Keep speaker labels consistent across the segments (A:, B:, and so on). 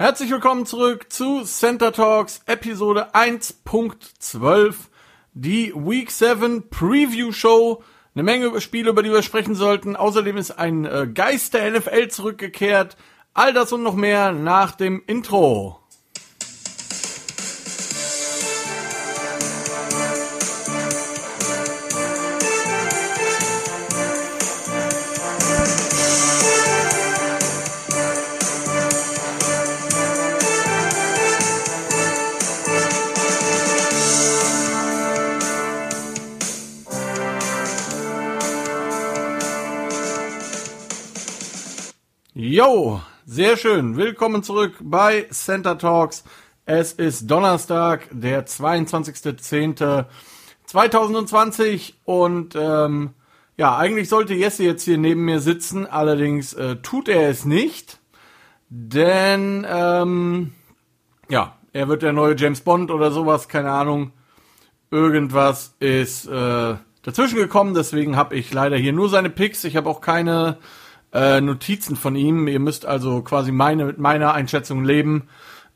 A: Herzlich willkommen zurück zu Center Talks Episode 1.12, die Week 7 Preview Show. Eine Menge Spiele, über die wir sprechen sollten. Außerdem ist ein äh, Geist der NFL zurückgekehrt. All das und noch mehr nach dem Intro. Sehr schön. Willkommen zurück bei Center Talks. Es ist Donnerstag, der 22.10.2020 und ähm, ja, eigentlich sollte Jesse jetzt hier neben mir sitzen, allerdings äh, tut er es nicht, denn ähm, ja, er wird der neue James Bond oder sowas, keine Ahnung. Irgendwas ist äh, dazwischen gekommen, deswegen habe ich leider hier nur seine Picks. Ich habe auch keine äh, Notizen von ihm. Ihr müsst also quasi meine, mit meiner Einschätzung leben.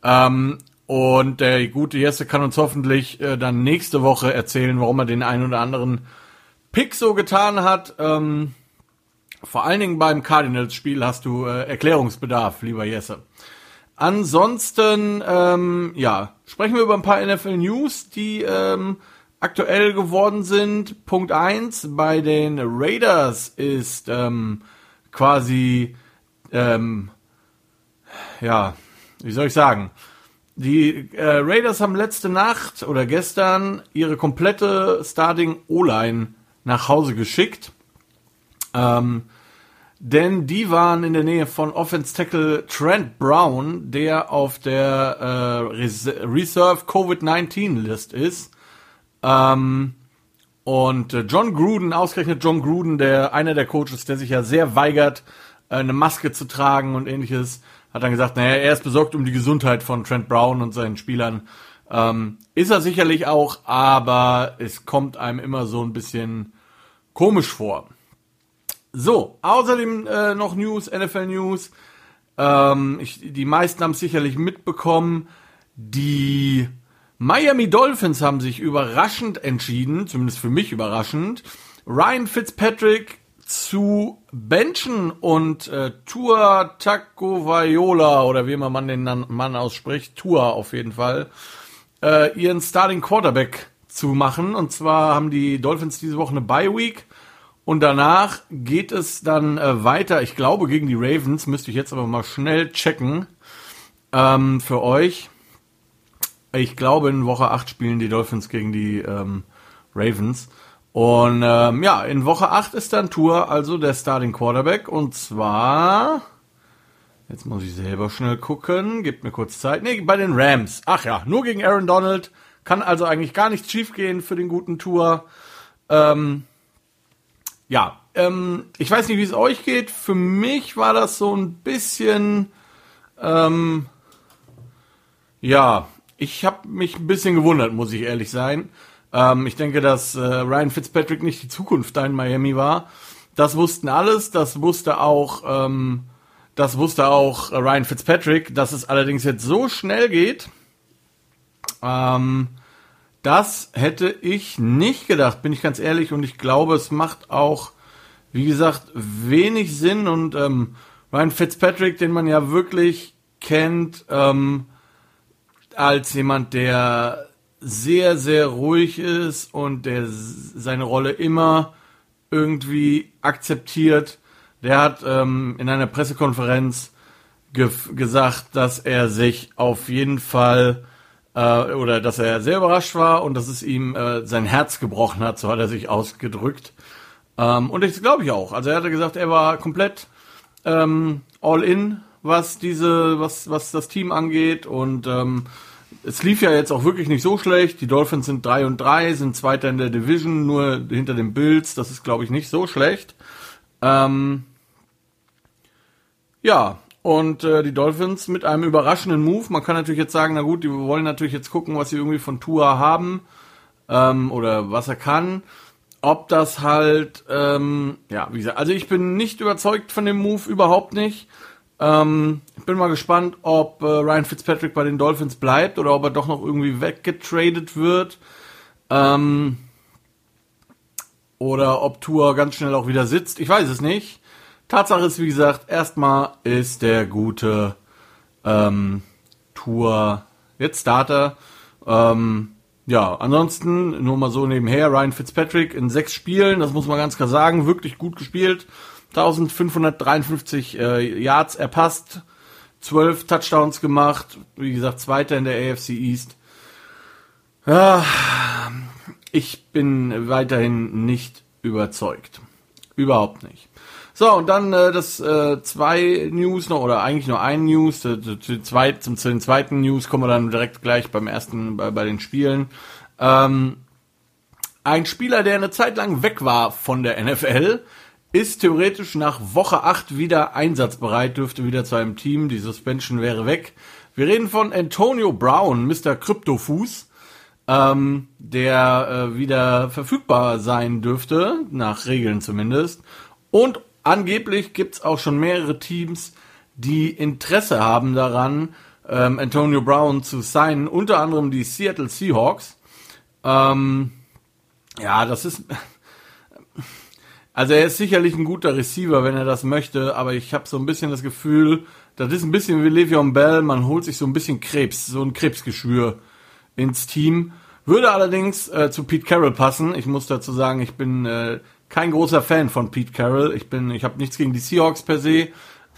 A: Ähm, und der gute Jesse kann uns hoffentlich äh, dann nächste Woche erzählen, warum er den einen oder anderen Pick so getan hat. Ähm, vor allen Dingen beim Cardinals-Spiel hast du äh, Erklärungsbedarf, lieber Jesse. Ansonsten, ähm, ja, sprechen wir über ein paar NFL-News, die ähm, aktuell geworden sind. Punkt eins bei den Raiders ist ähm, quasi, ähm, ja, wie soll ich sagen, die äh, Raiders haben letzte Nacht oder gestern ihre komplette Starting O-Line nach Hause geschickt. Ähm, denn die waren in der Nähe von Offense Tackle Trent Brown, der auf der äh, Reserve Covid-19 List ist. Ähm, und äh, John Gruden, ausgerechnet John Gruden, der einer der Coaches, der sich ja sehr weigert, äh, eine Maske zu tragen und ähnliches, hat dann gesagt, naja, er ist besorgt um die Gesundheit von Trent Brown und seinen Spielern. Ähm, ist er sicherlich auch, aber es kommt einem immer so ein bisschen komisch vor. So, außerdem äh, noch News, NFL News. Ähm, ich, die meisten haben es sicherlich mitbekommen. Die Miami Dolphins haben sich überraschend entschieden, zumindest für mich überraschend, Ryan Fitzpatrick zu benchen und äh, Tua Tagovailoa oder wie immer man den Mann ausspricht, Tua auf jeden Fall, äh, ihren Starting Quarterback zu machen. Und zwar haben die Dolphins diese Woche eine Bye Week und danach geht es dann äh, weiter. Ich glaube gegen die Ravens müsste ich jetzt aber mal schnell checken ähm, für euch. Ich glaube, in Woche 8 spielen die Dolphins gegen die ähm, Ravens. Und ähm, ja, in Woche 8 ist dann Tour, also der Starting Quarterback. Und zwar, jetzt muss ich selber schnell gucken, gibt mir kurz Zeit. Nee, bei den Rams. Ach ja, nur gegen Aaron Donald. Kann also eigentlich gar nichts schiefgehen für den guten Tour. Ähm, ja, ähm, ich weiß nicht, wie es euch geht. Für mich war das so ein bisschen, ähm, ja, ich habe mich ein bisschen gewundert, muss ich ehrlich sein. Ähm, ich denke, dass äh, Ryan Fitzpatrick nicht die Zukunft da in Miami war. Das wussten alles, das wusste auch, ähm, das wusste auch Ryan Fitzpatrick, dass es allerdings jetzt so schnell geht. Ähm, das hätte ich nicht gedacht, bin ich ganz ehrlich, und ich glaube, es macht auch, wie gesagt, wenig Sinn und ähm, Ryan Fitzpatrick, den man ja wirklich kennt, ähm, als jemand, der sehr, sehr ruhig ist und der seine Rolle immer irgendwie akzeptiert. Der hat ähm, in einer Pressekonferenz ge gesagt, dass er sich auf jeden Fall äh, oder dass er sehr überrascht war und dass es ihm äh, sein Herz gebrochen hat, so hat er sich ausgedrückt. Ähm, und das glaube ich auch. Also er hatte gesagt, er war komplett ähm, all in was diese, was, was das Team angeht. Und ähm, es lief ja jetzt auch wirklich nicht so schlecht. Die Dolphins sind 3 und 3, sind Zweiter in der Division, nur hinter den Bills. Das ist, glaube ich, nicht so schlecht. Ähm, ja, und äh, die Dolphins mit einem überraschenden Move. Man kann natürlich jetzt sagen, na gut, die wollen natürlich jetzt gucken, was sie irgendwie von Tua haben ähm, oder was er kann. Ob das halt, ähm, ja, wie gesagt, also ich bin nicht überzeugt von dem Move, überhaupt nicht. Ähm, ich bin mal gespannt, ob äh, Ryan Fitzpatrick bei den Dolphins bleibt oder ob er doch noch irgendwie weggetradet wird. Ähm, oder ob Tour ganz schnell auch wieder sitzt. Ich weiß es nicht. Tatsache ist, wie gesagt, erstmal ist der gute ähm, Tour jetzt Starter. Ähm, ja, ansonsten nur mal so nebenher, Ryan Fitzpatrick in sechs Spielen, das muss man ganz klar sagen, wirklich gut gespielt. 1553 äh, Yards erpasst, 12 Touchdowns gemacht, wie gesagt, Zweiter in der AFC East. Ja, ich bin weiterhin nicht überzeugt. Überhaupt nicht. So, und dann äh, das äh, zwei News noch, oder eigentlich nur ein News, zu, zweit, zum, zu den zweiten News kommen wir dann direkt gleich beim ersten, bei, bei den Spielen. Ähm, ein Spieler, der eine Zeit lang weg war von der NFL, ist theoretisch nach Woche 8 wieder einsatzbereit, dürfte wieder zu einem Team, die Suspension wäre weg. Wir reden von Antonio Brown, Mr. Kryptofuß, ähm, der äh, wieder verfügbar sein dürfte, nach Regeln zumindest. Und angeblich gibt's auch schon mehrere Teams, die Interesse haben daran, ähm, Antonio Brown zu signen, unter anderem die Seattle Seahawks. Ähm, ja, das ist. Also er ist sicherlich ein guter Receiver, wenn er das möchte, aber ich habe so ein bisschen das Gefühl, das ist ein bisschen wie Le'Veon Bell, man holt sich so ein bisschen Krebs, so ein Krebsgeschwür ins Team. Würde allerdings äh, zu Pete Carroll passen. Ich muss dazu sagen, ich bin äh, kein großer Fan von Pete Carroll. Ich bin, ich habe nichts gegen die Seahawks per se,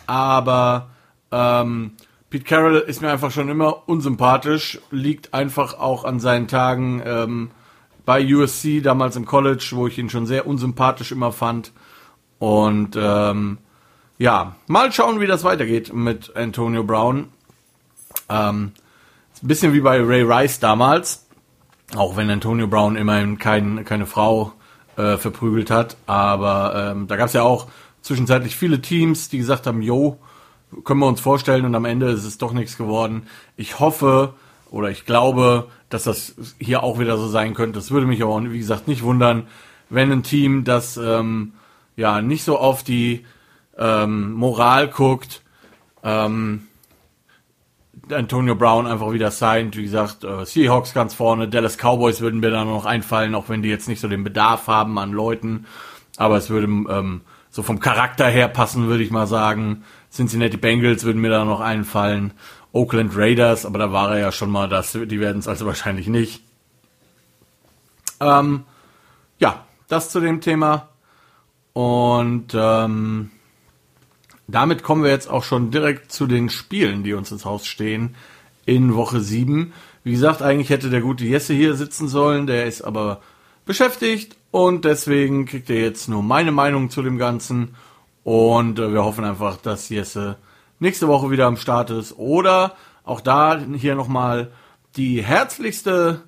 A: aber ähm, Pete Carroll ist mir einfach schon immer unsympathisch. Liegt einfach auch an seinen Tagen ähm, bei USC damals im College, wo ich ihn schon sehr unsympathisch immer fand. Und ähm, ja, mal schauen, wie das weitergeht mit Antonio Brown. Ähm, ein bisschen wie bei Ray Rice damals, auch wenn Antonio Brown immerhin kein, keine Frau äh, verprügelt hat. Aber ähm, da gab es ja auch zwischenzeitlich viele Teams, die gesagt haben, yo, können wir uns vorstellen und am Ende ist es doch nichts geworden. Ich hoffe oder ich glaube, dass das hier auch wieder so sein könnte. Das würde mich aber, wie gesagt, nicht wundern, wenn ein Team, das ähm, ja nicht so auf die ähm, Moral guckt, ähm, Antonio Brown einfach wieder signed. Wie gesagt, äh, Seahawks ganz vorne, Dallas Cowboys würden mir da noch einfallen, auch wenn die jetzt nicht so den Bedarf haben an Leuten. Aber es würde ähm, so vom Charakter her passen, würde ich mal sagen. Cincinnati Bengals würden mir da noch einfallen. Oakland Raiders, aber da war er ja schon mal, das, die werden es also wahrscheinlich nicht. Ähm, ja, das zu dem Thema. Und ähm, damit kommen wir jetzt auch schon direkt zu den Spielen, die uns ins Haus stehen in Woche 7. Wie gesagt, eigentlich hätte der gute Jesse hier sitzen sollen, der ist aber beschäftigt und deswegen kriegt er jetzt nur meine Meinung zu dem Ganzen und äh, wir hoffen einfach, dass Jesse nächste Woche wieder am Start ist oder auch da hier nochmal die herzlichste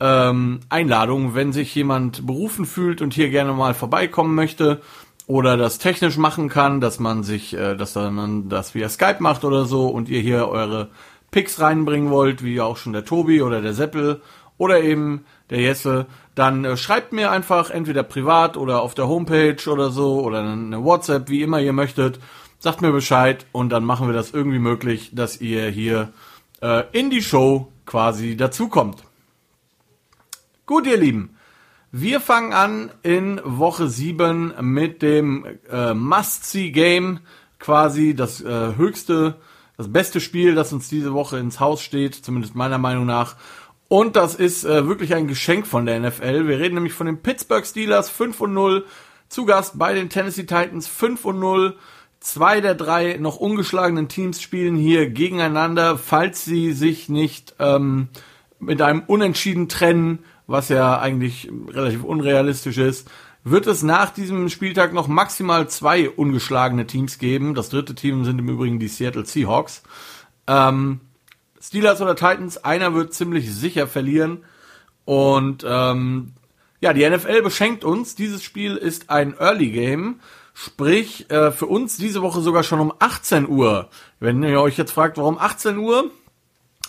A: ähm, Einladung, wenn sich jemand berufen fühlt und hier gerne mal vorbeikommen möchte oder das technisch machen kann, dass man sich, äh, dass dann das via Skype macht oder so und ihr hier eure Picks reinbringen wollt, wie auch schon der Tobi oder der Seppel oder eben der Jesse, dann äh, schreibt mir einfach entweder privat oder auf der Homepage oder so oder eine WhatsApp, wie immer ihr möchtet. Sagt mir Bescheid und dann machen wir das irgendwie möglich, dass ihr hier äh, in die Show quasi dazukommt. Gut, ihr Lieben. Wir fangen an in Woche 7 mit dem äh, Must-See-Game, quasi das äh, höchste, das beste Spiel, das uns diese Woche ins Haus steht, zumindest meiner Meinung nach. Und das ist äh, wirklich ein Geschenk von der NFL. Wir reden nämlich von den Pittsburgh Steelers 5 und 0, zu Gast bei den Tennessee Titans 5 und 0. Zwei der drei noch ungeschlagenen Teams spielen hier gegeneinander, falls sie sich nicht ähm, mit einem Unentschieden trennen was ja eigentlich relativ unrealistisch ist, wird es nach diesem Spieltag noch maximal zwei ungeschlagene Teams geben. Das dritte Team sind im Übrigen die Seattle Seahawks. Ähm, Steelers oder Titans, einer wird ziemlich sicher verlieren. Und ähm, ja, die NFL beschenkt uns. Dieses Spiel ist ein Early Game. Sprich, äh, für uns diese Woche sogar schon um 18 Uhr. Wenn ihr euch jetzt fragt, warum 18 Uhr,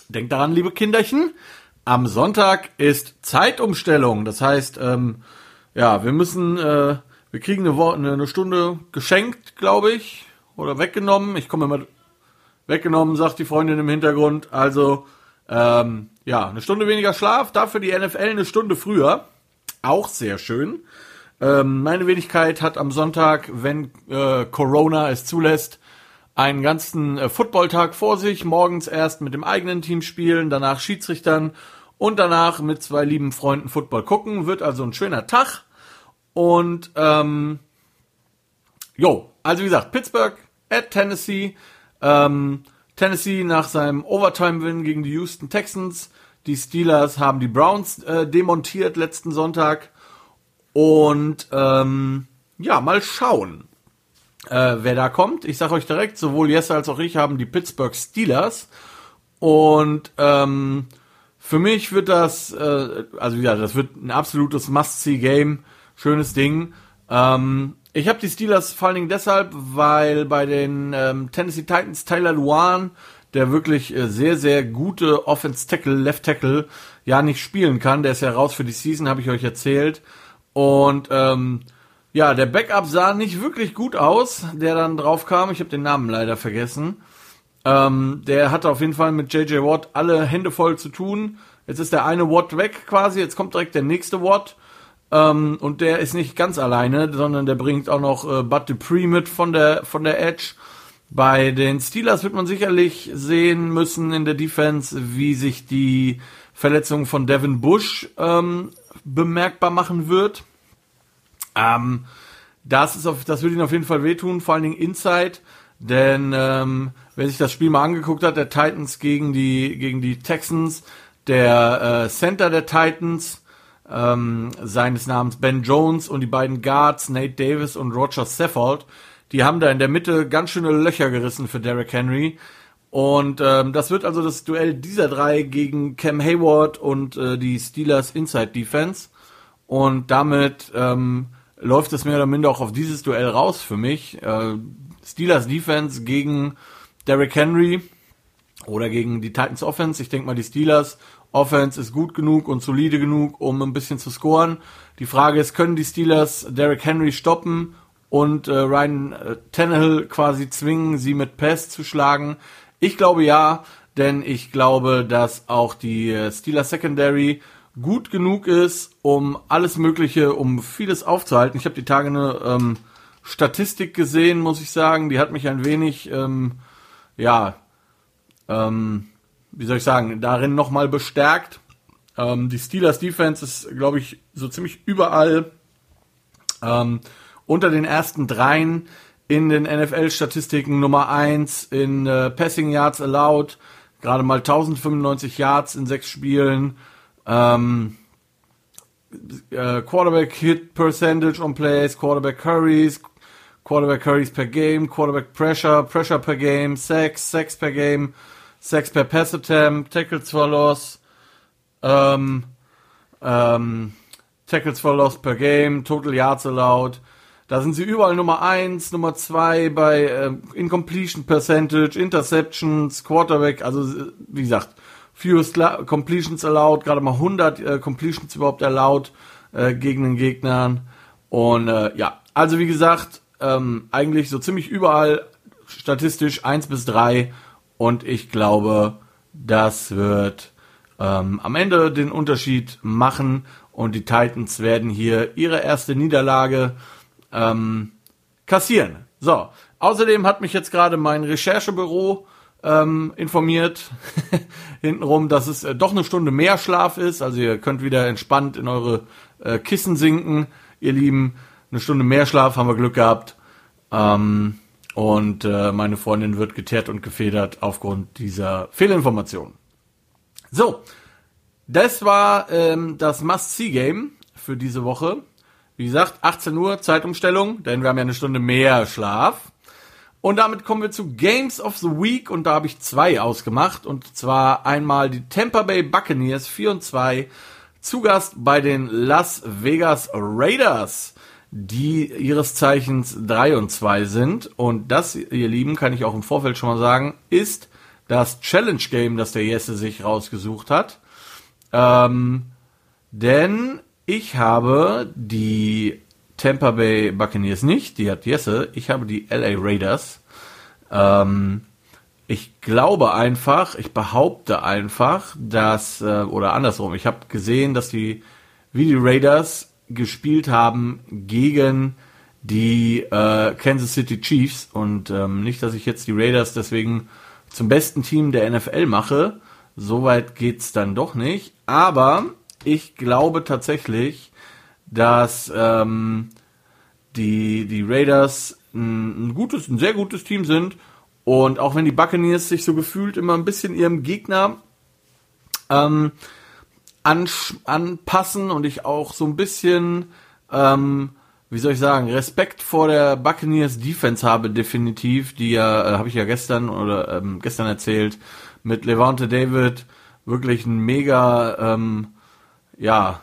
A: denkt daran, liebe Kinderchen, am Sonntag ist Zeitumstellung. Das heißt, ähm, ja, wir müssen, äh, wir kriegen eine, eine Stunde geschenkt, glaube ich, oder weggenommen. Ich komme immer weggenommen, sagt die Freundin im Hintergrund. Also, ähm, ja, eine Stunde weniger Schlaf, dafür die NFL eine Stunde früher. Auch sehr schön. Ähm, meine Wenigkeit hat am Sonntag, wenn äh, Corona es zulässt, einen ganzen äh, Footballtag vor sich. Morgens erst mit dem eigenen Team spielen, danach Schiedsrichtern und danach mit zwei lieben Freunden Football gucken. Wird also ein schöner Tag. Und ähm, jo, also wie gesagt, Pittsburgh at Tennessee. Ähm, Tennessee nach seinem Overtime-Win gegen die Houston Texans. Die Steelers haben die Browns äh, demontiert letzten Sonntag. Und ähm, ja, mal schauen, äh, wer da kommt. Ich sage euch direkt, sowohl Jesse als auch ich haben die Pittsburgh Steelers. Und ähm, für mich wird das, äh, also ja, das wird ein absolutes Must-See-Game. Schönes Ding. Ähm, ich habe die Steelers vor allen Dingen deshalb, weil bei den ähm, Tennessee Titans Tyler Luan, der wirklich äh, sehr, sehr gute Offense-Tackle, Left-Tackle, ja nicht spielen kann. Der ist ja raus für die Season, habe ich euch erzählt. Und ähm, ja, der Backup sah nicht wirklich gut aus, der dann drauf kam. Ich habe den Namen leider vergessen. Ähm, der hatte auf jeden Fall mit JJ Watt alle Hände voll zu tun. Jetzt ist der eine Watt weg quasi, jetzt kommt direkt der nächste Watt. Ähm, und der ist nicht ganz alleine, sondern der bringt auch noch äh, Bud Dupree mit von der, von der Edge. Bei den Steelers wird man sicherlich sehen müssen in der Defense, wie sich die Verletzung von Devin Bush ähm, bemerkbar machen wird. Ähm, das, ist auf, das wird ihn auf jeden Fall wehtun, vor allen Dingen Inside, denn ähm, wer sich das Spiel mal angeguckt hat, der Titans gegen die, gegen die Texans, der äh, Center der Titans, ähm, seines Namens Ben Jones und die beiden Guards, Nate Davis und Roger Saffold, die haben da in der Mitte ganz schöne Löcher gerissen für Derrick Henry. Und ähm, das wird also das Duell dieser drei gegen Cam Hayward und äh, die Steelers Inside Defense. Und damit ähm, läuft es mehr oder minder auch auf dieses Duell raus für mich. Äh, Steelers Defense gegen Derrick Henry oder gegen die Titans Offense. Ich denke mal, die Steelers Offense ist gut genug und solide genug, um ein bisschen zu scoren. Die Frage ist, können die Steelers Derrick Henry stoppen und äh, Ryan äh, Tannehill quasi zwingen, sie mit Pass zu schlagen? Ich glaube ja, denn ich glaube, dass auch die äh, Steelers Secondary gut genug ist, um alles Mögliche, um vieles aufzuhalten. Ich habe die Tage eine ähm, Statistik gesehen, muss ich sagen. Die hat mich ein wenig, ähm, ja, ähm, wie soll ich sagen, darin nochmal bestärkt. Ähm, die Steelers Defense ist, glaube ich, so ziemlich überall ähm, unter den ersten dreien in den NFL-Statistiken Nummer 1 in äh, Passing Yards allowed, gerade mal 1095 Yards in sechs Spielen, ähm, äh, Quarterback Hit Percentage on Plays, Quarterback Curries, Quarterback Curries per Game, Quarterback Pressure, Pressure per Game, Sacks, Sacks per Game, Sacks per Pass Attempt, Tackles for Loss, ähm, ähm, Tackles for Loss per Game, Total Yards allowed, da sind sie überall Nummer 1, Nummer 2 bei äh, Incompletion Percentage, Interceptions, Quarterback, also wie gesagt, fewest Completions allowed, gerade mal 100 äh, Completions überhaupt erlaubt äh, gegen den Gegnern. Und äh, ja, also wie gesagt, ähm, eigentlich so ziemlich überall statistisch 1 bis 3 und ich glaube, das wird ähm, am Ende den Unterschied machen und die Titans werden hier ihre erste Niederlage ähm, kassieren. So, außerdem hat mich jetzt gerade mein Recherchebüro ähm, informiert, hintenrum, dass es äh, doch eine Stunde mehr Schlaf ist. Also ihr könnt wieder entspannt in eure äh, Kissen sinken, ihr Lieben. Eine Stunde mehr Schlaf haben wir Glück gehabt. Ähm, und äh, meine Freundin wird geteert und gefedert aufgrund dieser Fehlinformation. So, das war ähm, das Must-See-Game für diese Woche. Wie gesagt, 18 Uhr Zeitumstellung, denn wir haben ja eine Stunde mehr Schlaf. Und damit kommen wir zu Games of the Week und da habe ich zwei ausgemacht. Und zwar einmal die Tampa Bay Buccaneers 4 und 2 zu Gast bei den Las Vegas Raiders, die ihres Zeichens 3 und 2 sind. Und das, ihr Lieben, kann ich auch im Vorfeld schon mal sagen, ist das Challenge Game, das der Jesse sich rausgesucht hat. Ähm, denn ich habe die Tampa Bay Buccaneers nicht, die hat Jesse. Ich habe die LA Raiders. Ähm, ich glaube einfach, ich behaupte einfach, dass, äh, oder andersrum, ich habe gesehen, dass die, wie die Raiders gespielt haben gegen die äh, Kansas City Chiefs und ähm, nicht, dass ich jetzt die Raiders deswegen zum besten Team der NFL mache, soweit geht's dann doch nicht, aber ich glaube tatsächlich, dass ähm, die, die Raiders ein, ein gutes, ein sehr gutes Team sind. Und auch wenn die Buccaneers sich so gefühlt immer ein bisschen ihrem Gegner ähm, anpassen und ich auch so ein bisschen, ähm, wie soll ich sagen, Respekt vor der Buccaneers Defense habe definitiv, die ja, äh, habe ich ja gestern oder ähm, gestern erzählt, mit Levante David wirklich ein mega, ähm, ja,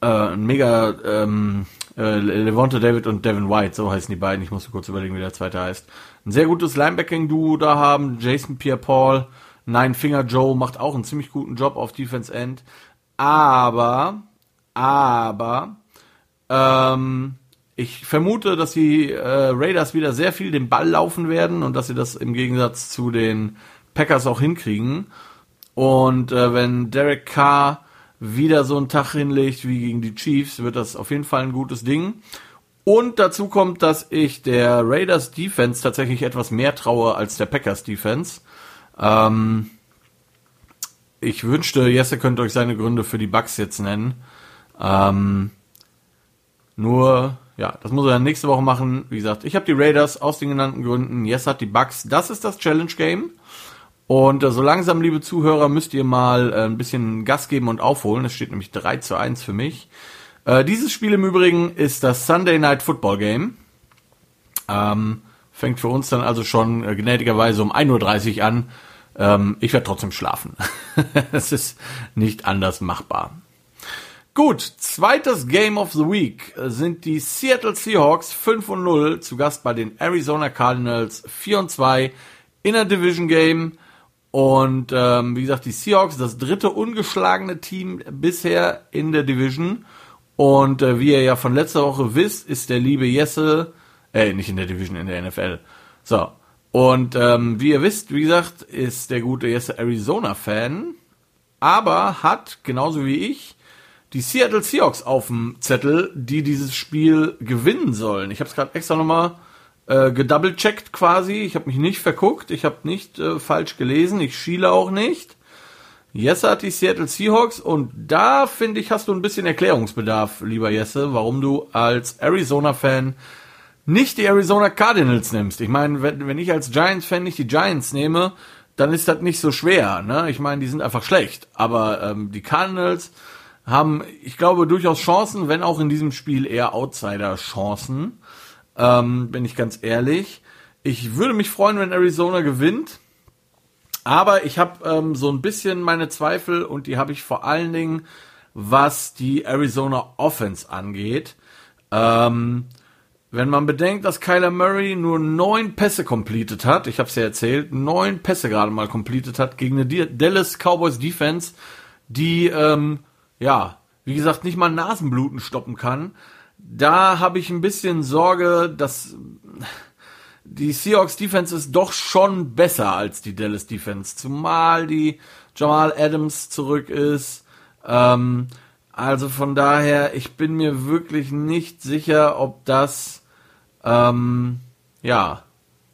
A: äh, ein mega ähm, äh, Levante David und Devin White, so heißen die beiden. Ich musste kurz überlegen, wie der zweite heißt. Ein sehr gutes Linebacking-Duo da haben. Jason Pierre-Paul, Nine Finger Joe macht auch einen ziemlich guten Job auf Defense End. Aber, aber, ähm, ich vermute, dass die äh, Raiders wieder sehr viel den Ball laufen werden und dass sie das im Gegensatz zu den Packers auch hinkriegen. Und äh, wenn Derek Carr wieder so einen Tag hinlegt wie gegen die Chiefs, wird das auf jeden Fall ein gutes Ding. Und dazu kommt, dass ich der Raiders Defense tatsächlich etwas mehr traue als der Packers Defense. Ähm, ich wünschte, Jesse könnte euch seine Gründe für die Bugs jetzt nennen. Ähm, nur, ja, das muss er dann nächste Woche machen. Wie gesagt, ich habe die Raiders aus den genannten Gründen. Jesse hat die Bugs. Das ist das Challenge Game. Und äh, so langsam, liebe Zuhörer, müsst ihr mal äh, ein bisschen Gas geben und aufholen. Es steht nämlich 3 zu 1 für mich. Äh, dieses Spiel im Übrigen ist das Sunday Night Football Game. Ähm, fängt für uns dann also schon äh, gnädigerweise um 1.30 Uhr an. Ähm, ich werde trotzdem schlafen. Es ist nicht anders machbar. Gut, zweites Game of the Week sind die Seattle Seahawks 5 und 0 zu Gast bei den Arizona Cardinals 4 und 2 in der Division Game. Und ähm, wie gesagt, die Seahawks, das dritte ungeschlagene Team bisher in der Division. Und äh, wie ihr ja von letzter Woche wisst, ist der liebe Jesse, äh, nicht in der Division, in der NFL. So. Und ähm, wie ihr wisst, wie gesagt, ist der gute Jesse Arizona-Fan, aber hat, genauso wie ich, die Seattle Seahawks auf dem Zettel, die dieses Spiel gewinnen sollen. Ich habe es gerade extra nochmal äh, gedoublecheckt quasi. Ich habe mich nicht verguckt, ich habe nicht äh, falsch gelesen, ich schiele auch nicht. Jesse hat die Seattle Seahawks und da finde ich, hast du ein bisschen Erklärungsbedarf, lieber Jesse, warum du als Arizona-Fan nicht die Arizona Cardinals nimmst. Ich meine, wenn, wenn ich als Giants-Fan nicht die Giants nehme, dann ist das nicht so schwer. Ne? Ich meine, die sind einfach schlecht. Aber ähm, die Cardinals haben, ich glaube, durchaus Chancen, wenn auch in diesem Spiel eher Outsider-Chancen ähm, bin ich ganz ehrlich. Ich würde mich freuen, wenn Arizona gewinnt. Aber ich habe ähm, so ein bisschen meine Zweifel und die habe ich vor allen Dingen, was die Arizona Offense angeht. Ähm, wenn man bedenkt, dass Kyler Murray nur neun Pässe completed hat, ich habe es ja erzählt, neun Pässe gerade mal completed hat gegen eine Dallas Cowboys Defense, die ähm, ja, wie gesagt, nicht mal Nasenbluten stoppen kann, da habe ich ein bisschen Sorge, dass die Seahawks Defense ist doch schon besser als die Dallas Defense, zumal die Jamal Adams zurück ist. Ähm, also von daher, ich bin mir wirklich nicht sicher, ob das ähm, ja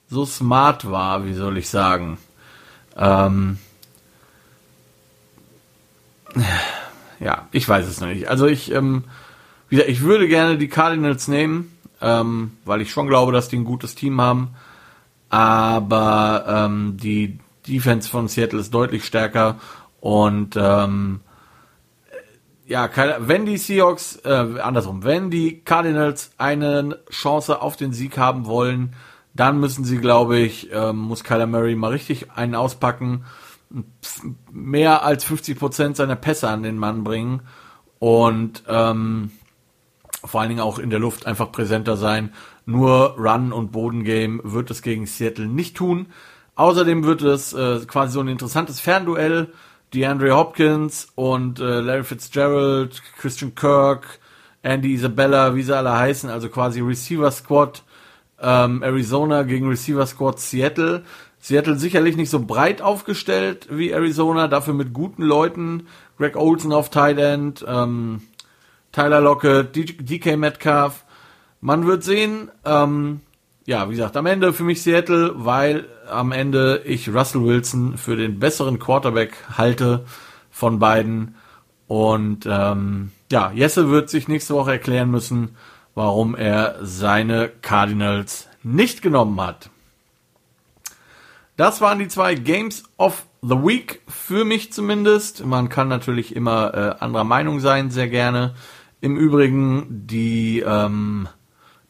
A: so smart war, wie soll ich sagen. Ähm, ja, ich weiß es noch nicht. Also ich ähm, wie ich würde gerne die Cardinals nehmen, ähm, weil ich schon glaube, dass die ein gutes Team haben. Aber ähm, die Defense von Seattle ist deutlich stärker und ähm, ja, wenn die Seahawks, äh, andersrum, wenn die Cardinals eine Chance auf den Sieg haben wollen, dann müssen sie, glaube ich, ähm, muss Kyler Murray mal richtig einen auspacken, mehr als 50 Prozent seiner Pässe an den Mann bringen und ähm, vor allen Dingen auch in der Luft einfach präsenter sein. Nur Run und Bodengame wird es gegen Seattle nicht tun. Außerdem wird es äh, quasi so ein interessantes Fernduell. DeAndre Hopkins und äh, Larry Fitzgerald, Christian Kirk, Andy Isabella, wie sie alle heißen, also quasi Receiver Squad Ähm, Arizona gegen Receiver Squad Seattle. Seattle sicherlich nicht so breit aufgestellt wie Arizona, dafür mit guten Leuten. Greg Olson auf Tight End, ähm, Tyler Lockett, DK Metcalf. Man wird sehen. Ähm, ja, wie gesagt, am Ende für mich Seattle, weil am Ende ich Russell Wilson für den besseren Quarterback halte von beiden. Und ähm, ja, Jesse wird sich nächste Woche erklären müssen, warum er seine Cardinals nicht genommen hat. Das waren die zwei Games of the Week, für mich zumindest. Man kann natürlich immer äh, anderer Meinung sein, sehr gerne. Im Übrigen, die ähm,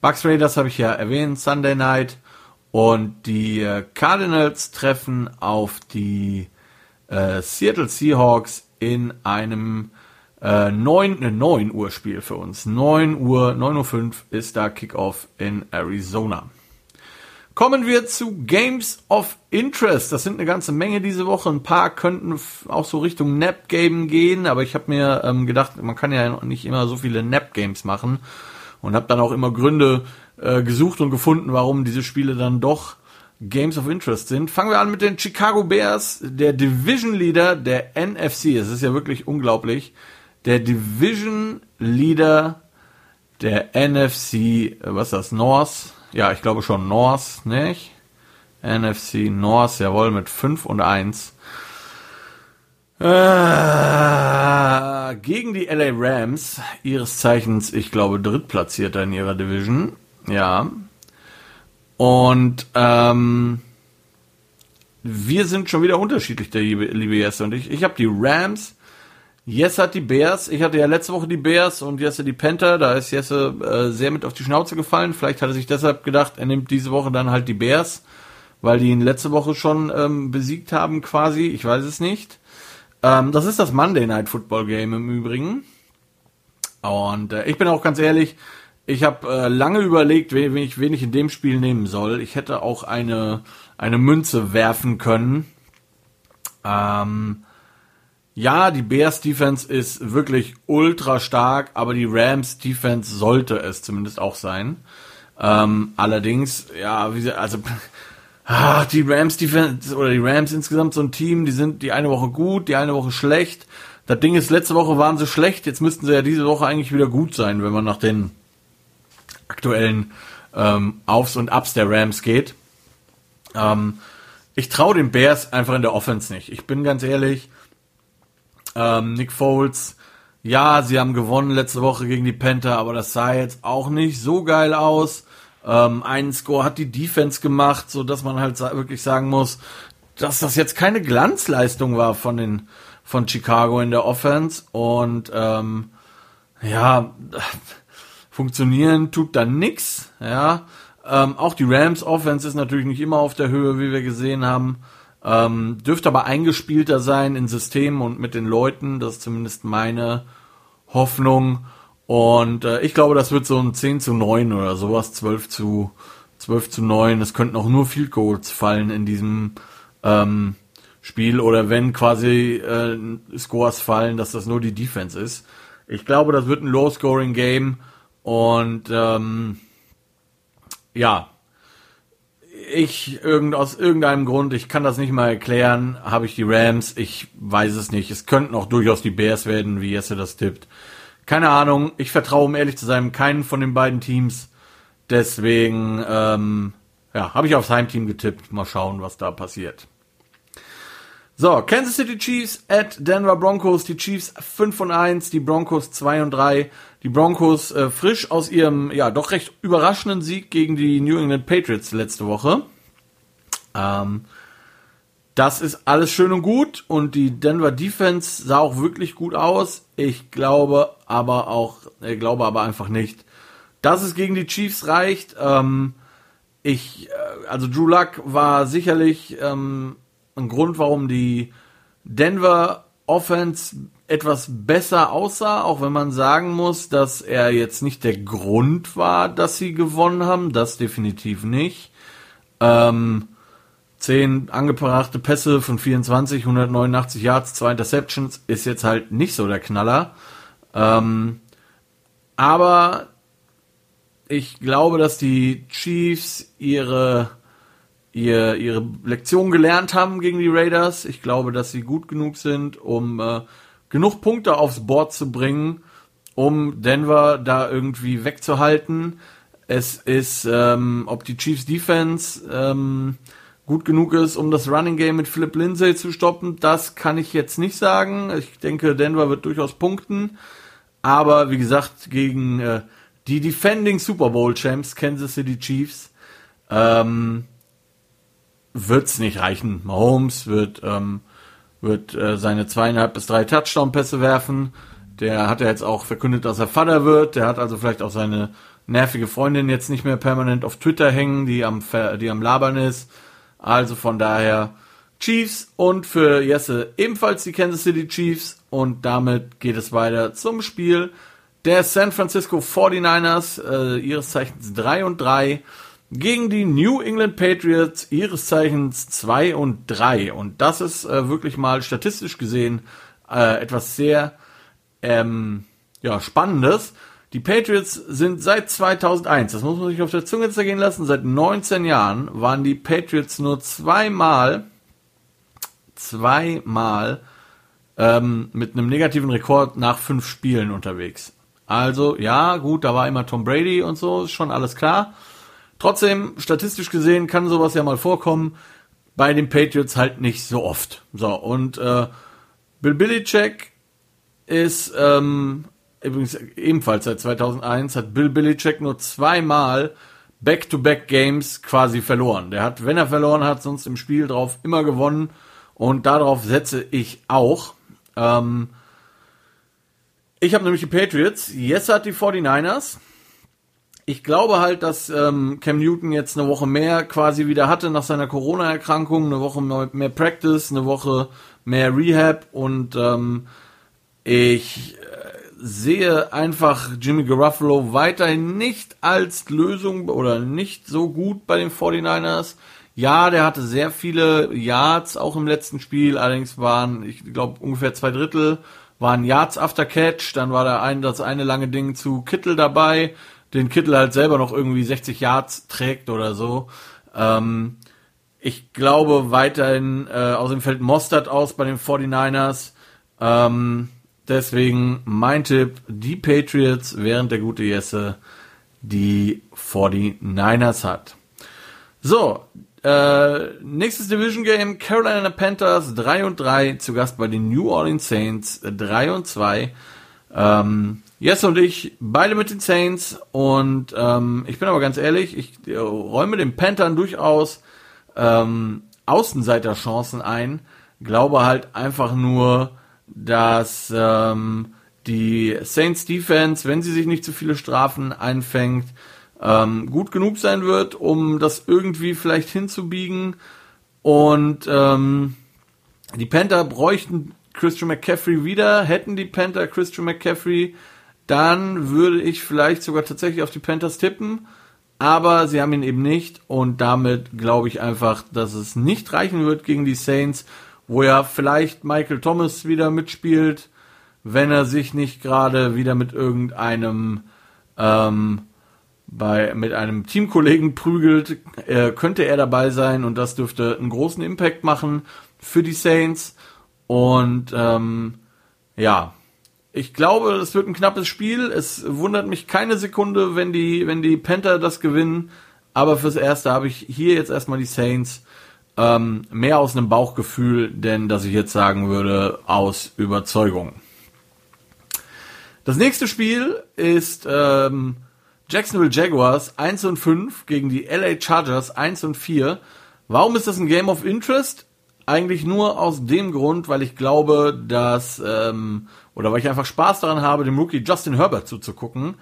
A: Bucks Raiders habe ich ja erwähnt, Sunday Night. Und die äh, Cardinals treffen auf die äh, Seattle Seahawks in einem äh, 9, ne, 9 Uhr Spiel für uns. 9 Uhr, 9.05 Uhr ist da Kickoff in Arizona. Kommen wir zu Games of Interest. Das sind eine ganze Menge diese Woche. Ein paar könnten auch so Richtung Nap Game gehen, aber ich habe mir ähm, gedacht, man kann ja nicht immer so viele Nap Games machen und habe dann auch immer Gründe äh, gesucht und gefunden, warum diese Spiele dann doch Games of Interest sind. Fangen wir an mit den Chicago Bears, der Division Leader der NFC. Es ist ja wirklich unglaublich. Der Division Leader der NFC, äh, was ist das, North? Ja, ich glaube schon North, nicht? NFC North, jawohl, mit 5 und 1. Äh, gegen die LA Rams, ihres Zeichens, ich glaube, drittplatzierter in ihrer Division. Ja. Und ähm, wir sind schon wieder unterschiedlich, der liebe, liebe Jesse und ich. Ich habe die Rams, Jesse hat die Bears. Ich hatte ja letzte Woche die Bears und Jesse die Panther. Da ist Jesse äh, sehr mit auf die Schnauze gefallen. Vielleicht hat er sich deshalb gedacht, er nimmt diese Woche dann halt die Bears, weil die ihn letzte Woche schon ähm, besiegt haben quasi. Ich weiß es nicht. Ähm, das ist das Monday Night Football Game im Übrigen. Und äh, ich bin auch ganz ehrlich, ich habe äh, lange überlegt, wen ich, wen ich in dem Spiel nehmen soll. Ich hätte auch eine, eine Münze werfen können. Ähm, ja, die Bears Defense ist wirklich ultra stark, aber die Rams Defense sollte es zumindest auch sein. Ähm, allerdings, ja, wie sie, also ah, die Rams Defense oder die Rams insgesamt so ein Team, die sind die eine Woche gut, die eine Woche schlecht. Das Ding ist, letzte Woche waren sie schlecht, jetzt müssten sie ja diese Woche eigentlich wieder gut sein, wenn man nach den aktuellen ähm, Aufs und Ups der Rams geht. Ähm, ich traue den Bears einfach in der Offense nicht. Ich bin ganz ehrlich, ähm, Nick Foles, ja, sie haben gewonnen letzte Woche gegen die Panther, aber das sah jetzt auch nicht so geil aus. Ähm, einen Score hat die Defense gemacht, so dass man halt wirklich sagen muss, dass das jetzt keine Glanzleistung war von den von Chicago in der Offense und ähm, ja funktionieren tut dann nix. Ja, ähm, auch die Rams Offense ist natürlich nicht immer auf der Höhe, wie wir gesehen haben. Ähm, dürfte aber eingespielter sein in Systemen und mit den Leuten. Das ist zumindest meine Hoffnung. Und äh, ich glaube, das wird so ein 10 zu 9 oder sowas, 12 zu 12 zu 9. Es könnten auch nur Field Goals fallen in diesem ähm, Spiel oder wenn quasi äh, Scores fallen, dass das nur die Defense ist. Ich glaube, das wird ein Low-Scoring-Game und ähm, ja, ich irgend, aus irgendeinem Grund, ich kann das nicht mal erklären, habe ich die Rams, ich weiß es nicht. Es könnten auch durchaus die Bears werden, wie Jesse das tippt. Keine Ahnung. Ich vertraue, um ehrlich zu sein, keinen von den beiden Teams. Deswegen, ähm, ja, habe ich aufs Heimteam getippt. Mal schauen, was da passiert. So, Kansas City Chiefs at Denver Broncos. Die Chiefs 5 und 1, die Broncos 2 und 3. Die Broncos äh, frisch aus ihrem, ja, doch recht überraschenden Sieg gegen die New England Patriots letzte Woche. Ähm, das ist alles schön und gut und die Denver Defense sah auch wirklich gut aus. Ich glaube aber auch, ich glaube aber einfach nicht, dass es gegen die Chiefs reicht. Ähm, ich, äh, also Drew Luck war sicherlich ähm, ein Grund, warum die Denver Offense etwas besser aussah, auch wenn man sagen muss, dass er jetzt nicht der Grund war, dass sie gewonnen haben. Das definitiv nicht. Ähm, 10 angebrachte Pässe von 24, 189 Yards, zwei Interceptions ist jetzt halt nicht so der Knaller. Ähm, aber ich glaube, dass die Chiefs ihre, ihre, ihre Lektion gelernt haben gegen die Raiders. Ich glaube, dass sie gut genug sind, um äh, genug Punkte aufs Board zu bringen, um Denver da irgendwie wegzuhalten. Es ist, ähm, ob die Chiefs Defense ähm, gut genug ist, um das Running Game mit Philip Lindsay zu stoppen, das kann ich jetzt nicht sagen. Ich denke, Denver wird durchaus punkten. Aber wie gesagt, gegen äh, die Defending Super Bowl Champs Kansas City Chiefs ähm, wird's nicht reichen. Mahomes wird ähm, wird äh, seine zweieinhalb bis drei Touchdown-Pässe werfen. Der hat ja jetzt auch verkündet, dass er Vater wird. Der hat also vielleicht auch seine nervige Freundin jetzt nicht mehr permanent auf Twitter hängen, die am, die am Labern ist. Also von daher Chiefs und für Jesse ebenfalls die Kansas City Chiefs. Und damit geht es weiter zum Spiel der San Francisco 49ers, äh, ihres Zeichens 3 und 3, gegen die New England Patriots, ihres Zeichens 2 und 3. Und das ist äh, wirklich mal statistisch gesehen äh, etwas sehr ähm, ja, Spannendes. Die Patriots sind seit 2001, das muss man sich auf der Zunge zergehen lassen, seit 19 Jahren waren die Patriots nur zweimal, zweimal ähm, mit einem negativen Rekord nach fünf Spielen unterwegs. Also ja, gut, da war immer Tom Brady und so, ist schon alles klar. Trotzdem, statistisch gesehen kann sowas ja mal vorkommen. Bei den Patriots halt nicht so oft. So, und äh, Bill Belichick ist ähm, übrigens ebenfalls seit 2001 hat Bill Belichick nur zweimal Back-to-Back-Games quasi verloren. Der hat, wenn er verloren hat, sonst im Spiel drauf immer gewonnen. Und darauf setze ich auch. Ähm, ich habe nämlich die Patriots. Yes hat die 49ers. Ich glaube halt, dass ähm, Cam Newton jetzt eine Woche mehr quasi wieder hatte nach seiner Corona-Erkrankung, eine Woche mehr, Practice, eine Woche mehr Rehab und ähm, ich sehe einfach Jimmy Garoppolo weiterhin nicht als Lösung oder nicht so gut bei den 49ers. Ja, der hatte sehr viele Yards auch im letzten Spiel, allerdings waren, ich glaube, ungefähr zwei Drittel waren Yards after Catch, dann war da ein, das eine lange Ding zu Kittel dabei, den Kittel halt selber noch irgendwie 60 Yards trägt oder so. Ähm, ich glaube weiterhin, äh, außerdem fällt Mostert aus bei den 49ers. Ähm, Deswegen mein Tipp, die Patriots, während der gute Jesse die 49ers hat. So, äh, nächstes Division Game, Carolina Panthers 3 und 3, zu Gast bei den New Orleans Saints 3 und 2. Ähm, Jesse und ich, beide mit den Saints und ähm, ich bin aber ganz ehrlich, ich äh, räume den Panthern durchaus ähm, Außenseiterchancen ein, glaube halt einfach nur, dass ähm, die Saints Defense, wenn sie sich nicht zu viele Strafen einfängt, ähm, gut genug sein wird, um das irgendwie vielleicht hinzubiegen. Und ähm, die Panther bräuchten Christian McCaffrey wieder. Hätten die Panther Christian McCaffrey, dann würde ich vielleicht sogar tatsächlich auf die Panthers tippen. Aber sie haben ihn eben nicht und damit glaube ich einfach, dass es nicht reichen wird gegen die Saints wo ja vielleicht Michael Thomas wieder mitspielt, wenn er sich nicht gerade wieder mit irgendeinem ähm, bei mit einem Teamkollegen prügelt, äh, könnte er dabei sein und das dürfte einen großen Impact machen für die Saints. Und ähm, ja, ich glaube, es wird ein knappes Spiel. Es wundert mich keine Sekunde, wenn die, wenn die Panther das gewinnen. Aber fürs Erste habe ich hier jetzt erstmal die Saints ähm, mehr aus einem Bauchgefühl, denn dass ich jetzt sagen würde, aus Überzeugung. Das nächste Spiel ist ähm, Jacksonville Jaguars 1 und 5 gegen die LA Chargers 1 und 4. Warum ist das ein Game of Interest? Eigentlich nur aus dem Grund, weil ich glaube, dass, ähm, oder weil ich einfach Spaß daran habe, dem Rookie Justin Herbert zuzugucken,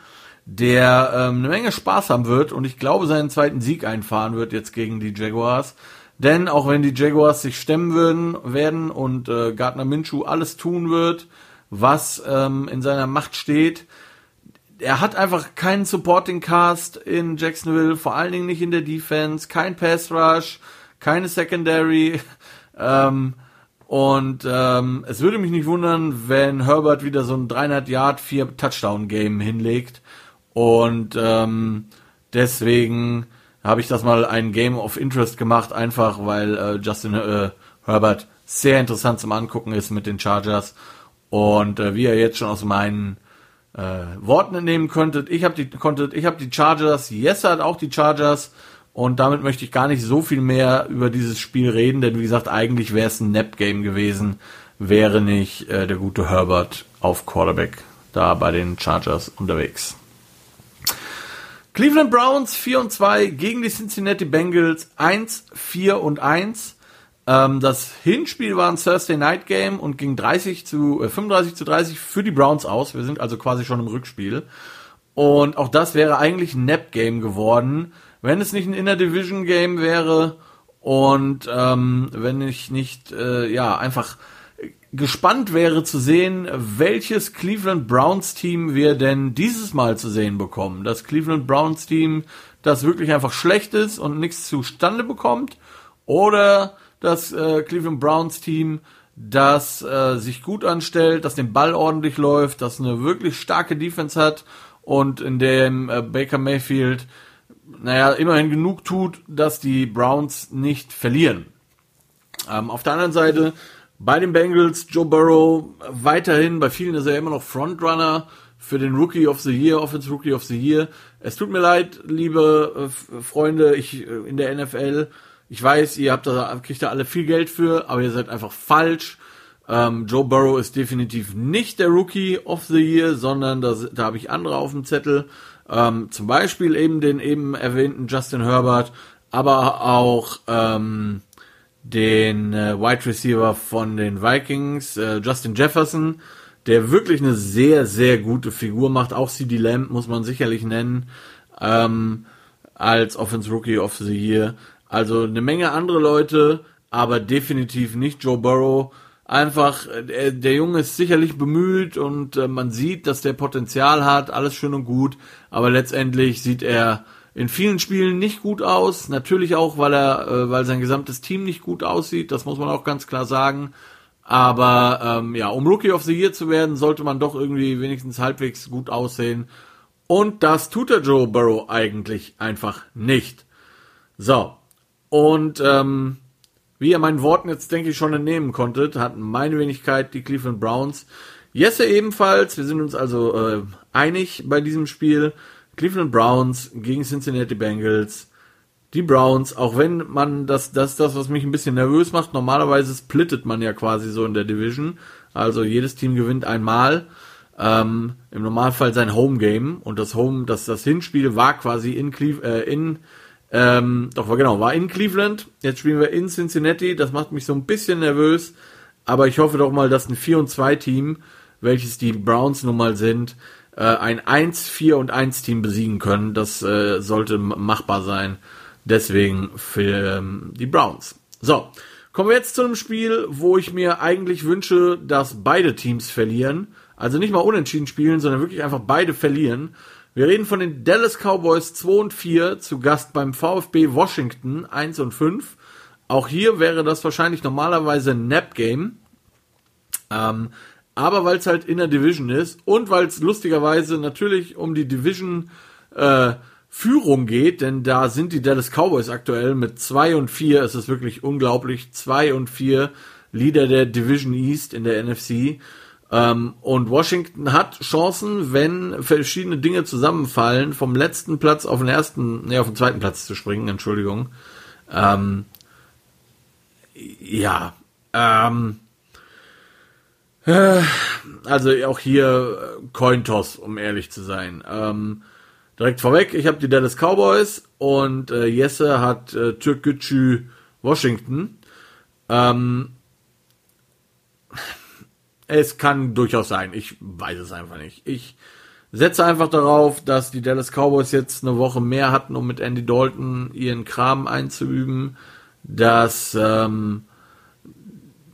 A: der ähm, eine Menge Spaß haben wird und ich glaube, seinen zweiten Sieg einfahren wird jetzt gegen die Jaguars. Denn auch wenn die Jaguars sich stemmen würden, werden und äh, Gardner Minshew alles tun wird, was ähm, in seiner Macht steht, er hat einfach keinen Supporting Cast in Jacksonville, vor allen Dingen nicht in der Defense, kein Pass Rush, keine Secondary. Ähm, und ähm, es würde mich nicht wundern, wenn Herbert wieder so ein 300 Yard, 4 Touchdown Game hinlegt Und ähm, deswegen habe ich das mal ein Game of Interest gemacht, einfach weil äh, Justin äh, Herbert sehr interessant zum Angucken ist mit den Chargers. Und äh, wie ihr jetzt schon aus meinen äh, Worten entnehmen könntet, ich habe die konntet, ich habe die Chargers, Jesse hat auch die Chargers und damit möchte ich gar nicht so viel mehr über dieses Spiel reden, denn wie gesagt, eigentlich wäre es ein Nap-Game gewesen, wäre nicht äh, der gute Herbert auf Quarterback da bei den Chargers unterwegs. Cleveland Browns 4 und 2 gegen die Cincinnati Bengals 1, 4 und 1. Ähm, das Hinspiel war ein Thursday Night Game und ging 30 zu, äh, 35 zu 30 für die Browns aus. Wir sind also quasi schon im Rückspiel. Und auch das wäre eigentlich ein Nap Game geworden, wenn es nicht ein Inner Division Game wäre und ähm, wenn ich nicht, äh, ja, einfach gespannt wäre zu sehen, welches Cleveland Browns Team wir denn dieses Mal zu sehen bekommen. Das Cleveland Browns Team, das wirklich einfach schlecht ist und nichts zustande bekommt, oder das äh, Cleveland Browns Team, das äh, sich gut anstellt, das den Ball ordentlich läuft, das eine wirklich starke Defense hat und in dem äh, Baker Mayfield, naja, immerhin genug tut, dass die Browns nicht verlieren. Ähm, auf der anderen Seite bei den Bengals, Joe Burrow weiterhin, bei vielen ist er immer noch Frontrunner für den Rookie of the Year, Offense Rookie of the Year. Es tut mir leid, liebe äh, Freunde, ich äh, in der NFL. Ich weiß, ihr habt da, kriegt da alle viel Geld für, aber ihr seid einfach falsch. Ähm, Joe Burrow ist definitiv nicht der Rookie of the Year, sondern da, da habe ich andere auf dem Zettel. Ähm, zum Beispiel eben den eben erwähnten Justin Herbert, aber auch ähm, den äh, Wide Receiver von den Vikings, äh, Justin Jefferson, der wirklich eine sehr, sehr gute Figur macht. Auch CD Lamb muss man sicherlich nennen, ähm, als Offense Rookie of the Year. Also eine Menge andere Leute, aber definitiv nicht Joe Burrow. Einfach, äh, der Junge ist sicherlich bemüht und äh, man sieht, dass der Potenzial hat, alles schön und gut, aber letztendlich sieht er in vielen Spielen nicht gut aus. Natürlich auch, weil er, äh, weil sein gesamtes Team nicht gut aussieht. Das muss man auch ganz klar sagen. Aber ähm, ja, um Rookie of the Year zu werden, sollte man doch irgendwie wenigstens halbwegs gut aussehen. Und das tut der Joe Burrow eigentlich einfach nicht. So. Und ähm, wie ihr meinen Worten jetzt, denke ich, schon entnehmen konntet, hatten meine Wenigkeit die Cleveland Browns. Jesse ebenfalls. Wir sind uns also äh, einig bei diesem Spiel. Cleveland Browns gegen Cincinnati Bengals. Die Browns, auch wenn man das, das, das, was mich ein bisschen nervös macht, normalerweise splittet man ja quasi so in der Division. Also jedes Team gewinnt einmal. Ähm, Im Normalfall sein Home Game und das Home, das, das Hinspiel war quasi in Cleve äh, in, ähm, doch genau, war in Cleveland. Jetzt spielen wir in Cincinnati. Das macht mich so ein bisschen nervös. Aber ich hoffe doch mal, dass ein 4 und 2 Team, welches die Browns nun mal sind, äh, ein 1, 4 und 1 Team besiegen können. Das äh, sollte machbar sein. Deswegen für ähm, die Browns. So, kommen wir jetzt zu einem Spiel, wo ich mir eigentlich wünsche, dass beide Teams verlieren. Also nicht mal unentschieden spielen, sondern wirklich einfach beide verlieren. Wir reden von den Dallas Cowboys 2 und 4 zu Gast beim VfB Washington 1 und 5. Auch hier wäre das wahrscheinlich normalerweise ein Nap-Game. Ähm, aber weil es halt in der Division ist und weil es lustigerweise natürlich um die Division äh, Führung geht, denn da sind die Dallas Cowboys aktuell mit 2 und 4, es ist wirklich unglaublich, 2 und 4 Leader der Division East in der NFC. Ähm, und Washington hat Chancen, wenn verschiedene Dinge zusammenfallen, vom letzten Platz auf den ersten, nee, auf den zweiten Platz zu springen, Entschuldigung. Ähm, ja, ähm, äh, also auch hier äh, Cointoss, um ehrlich zu sein. Ähm, direkt vorweg, ich habe die Dallas Cowboys und äh, Jesse hat äh, Türkgücü Washington. Ähm, es kann durchaus sein. Ich weiß es einfach nicht. Ich setze einfach darauf, dass die Dallas Cowboys jetzt eine Woche mehr hatten, um mit Andy Dalton ihren Kram einzuüben. Dass ähm,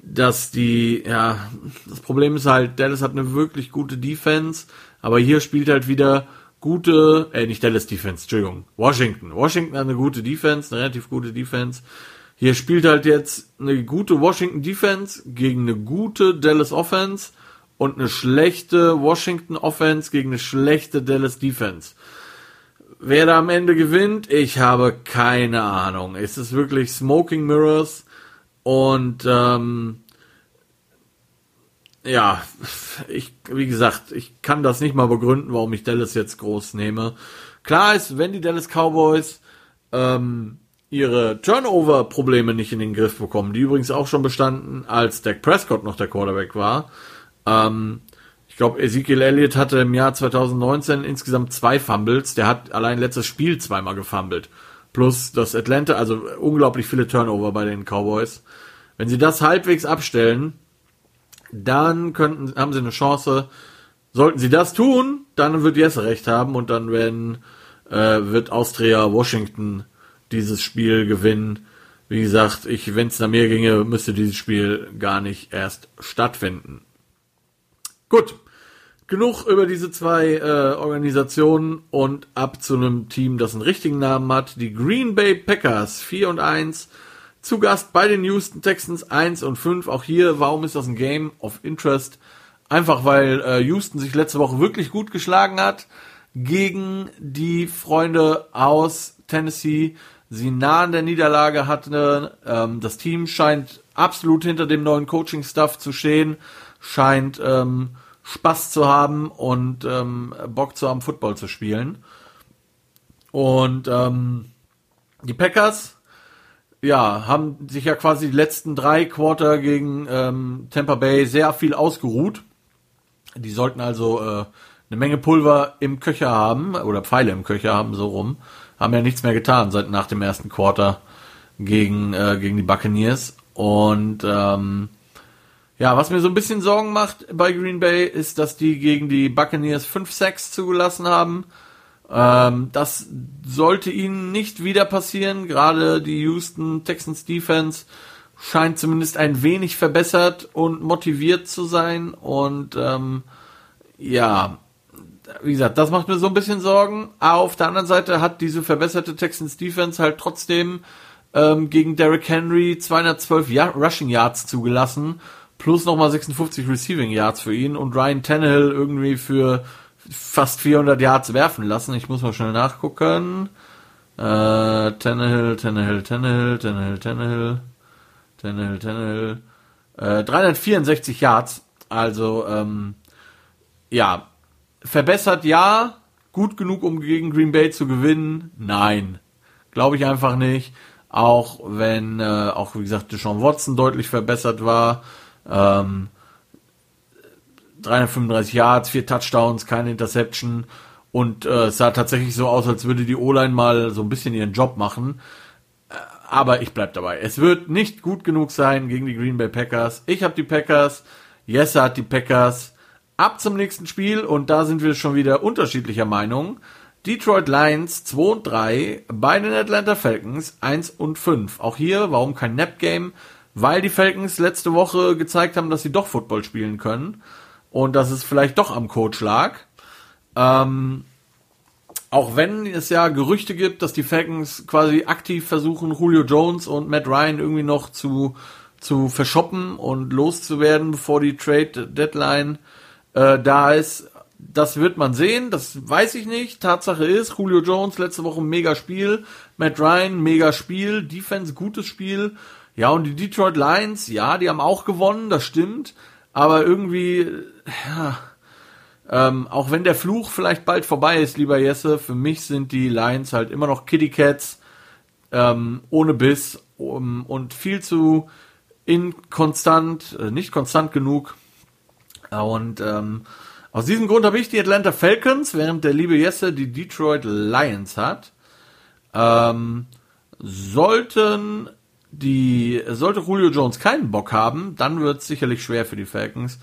A: dass die, ja, das Problem ist halt, Dallas hat eine wirklich gute Defense, aber hier spielt halt wieder gute, äh, nicht Dallas Defense, Entschuldigung, Washington. Washington hat eine gute Defense, eine relativ gute Defense. Hier spielt halt jetzt eine gute Washington Defense gegen eine gute Dallas Offense und eine schlechte Washington Offense gegen eine schlechte Dallas Defense. Wer da am Ende gewinnt, ich habe keine Ahnung. Es ist wirklich Smoking Mirrors und ähm, ja, ich, wie gesagt, ich kann das nicht mal begründen, warum ich Dallas jetzt groß nehme. Klar ist, wenn die Dallas Cowboys ähm, ihre Turnover-Probleme nicht in den Griff bekommen, die übrigens auch schon bestanden, als Dak Prescott noch der Quarterback war. Ähm, ich glaube, Ezekiel Elliott hatte im Jahr 2019 insgesamt zwei Fumbles. Der hat allein letztes Spiel zweimal gefummelt. Plus das Atlanta, also unglaublich viele Turnover bei den Cowboys. Wenn sie das halbwegs abstellen, dann könnten, haben sie eine Chance. Sollten sie das tun, dann wird Jesse recht haben und dann werden, äh, wird Austria Washington dieses Spiel gewinnen. Wie gesagt, ich, wenn es nach mir ginge, müsste dieses Spiel gar nicht erst stattfinden. Gut, genug über diese zwei äh, Organisationen und ab zu einem Team, das einen richtigen Namen hat. Die Green Bay Packers 4 und 1. Zu Gast bei den Houston Texans 1 und 5. Auch hier, warum ist das ein Game of Interest? Einfach weil äh, Houston sich letzte Woche wirklich gut geschlagen hat gegen die Freunde aus Tennessee. Sie nah an der Niederlage hatten. Ähm, das Team scheint absolut hinter dem neuen Coaching-Stuff zu stehen, scheint ähm, Spaß zu haben und ähm, Bock zu haben, Football zu spielen. Und ähm, die Packers, ja, haben sich ja quasi die letzten drei Quarter gegen ähm, Tampa Bay sehr viel ausgeruht. Die sollten also äh, eine Menge Pulver im Köcher haben oder Pfeile im Köcher haben, so rum. Haben ja nichts mehr getan seit nach dem ersten Quarter gegen, äh, gegen die Buccaneers. Und ähm, ja, was mir so ein bisschen Sorgen macht bei Green Bay ist, dass die gegen die Buccaneers 5 Sacks zugelassen haben. Ähm, das sollte ihnen nicht wieder passieren. Gerade die Houston Texans Defense scheint zumindest ein wenig verbessert und motiviert zu sein. Und ähm, ja, wie gesagt, das macht mir so ein bisschen Sorgen. Auf der anderen Seite hat diese verbesserte Texans Defense halt trotzdem ähm, gegen Derrick Henry 212 Rushing Yards zugelassen plus nochmal 56 Receiving Yards für ihn und Ryan Tannehill irgendwie für fast 400 Yards werfen lassen. Ich muss mal schnell nachgucken. Äh, Tannehill, Tannehill, Tannehill, Tannehill, Tannehill, Tannehill, Tannehill. Äh, 364 Yards. Also, ähm, ja, verbessert ja, gut genug, um gegen Green Bay zu gewinnen? Nein. Glaube ich einfach nicht. Auch wenn, äh, auch wie gesagt, Deshaun Watson deutlich verbessert war. Ähm, 335 Yards, vier Touchdowns, keine Interception. Und äh, es sah tatsächlich so aus, als würde die O-Line mal so ein bisschen ihren Job machen. Äh, aber ich bleib dabei. Es wird nicht gut genug sein gegen die Green Bay Packers. Ich habe die Packers. Jesse hat die Packers. Ab zum nächsten Spiel und da sind wir schon wieder unterschiedlicher Meinung. Detroit Lions 2 und 3, bei den Atlanta Falcons 1 und 5. Auch hier, warum kein Nap Game? weil die Falcons letzte Woche gezeigt haben, dass sie doch Football spielen können und dass es vielleicht doch am Coach lag. Ähm, auch wenn es ja Gerüchte gibt, dass die Falcons quasi aktiv versuchen, Julio Jones und Matt Ryan irgendwie noch zu, zu verschoppen und loszuwerden, bevor die Trade Deadline äh, da ist. Das wird man sehen, das weiß ich nicht. Tatsache ist, Julio Jones letzte Woche mega Spiel, Matt Ryan mega Spiel, Defense gutes Spiel ja, und die Detroit Lions, ja, die haben auch gewonnen, das stimmt. Aber irgendwie, ja, ähm, auch wenn der Fluch vielleicht bald vorbei ist, lieber Jesse, für mich sind die Lions halt immer noch Kitty Cats, ähm, ohne Biss um, und viel zu inkonstant, äh, nicht konstant genug. Und ähm, aus diesem Grund habe ich die Atlanta Falcons, während der liebe Jesse die Detroit Lions hat. Ähm, sollten die sollte Julio Jones keinen Bock haben, dann wird es sicherlich schwer für die Falcons.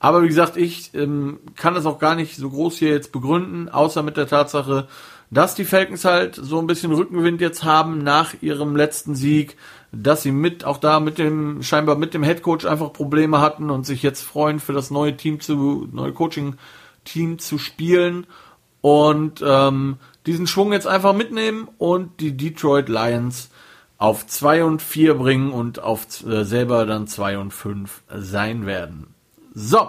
A: Aber wie gesagt, ich ähm, kann das auch gar nicht so groß hier jetzt begründen, außer mit der Tatsache, dass die Falcons halt so ein bisschen Rückenwind jetzt haben nach ihrem letzten Sieg, dass sie mit auch da mit dem scheinbar mit dem Headcoach einfach Probleme hatten und sich jetzt freuen für das neue Team zu neue Coaching Team zu spielen und ähm, diesen Schwung jetzt einfach mitnehmen und die Detroit Lions auf 2 und 4 bringen und auf äh, selber dann 2 und 5 sein werden. So,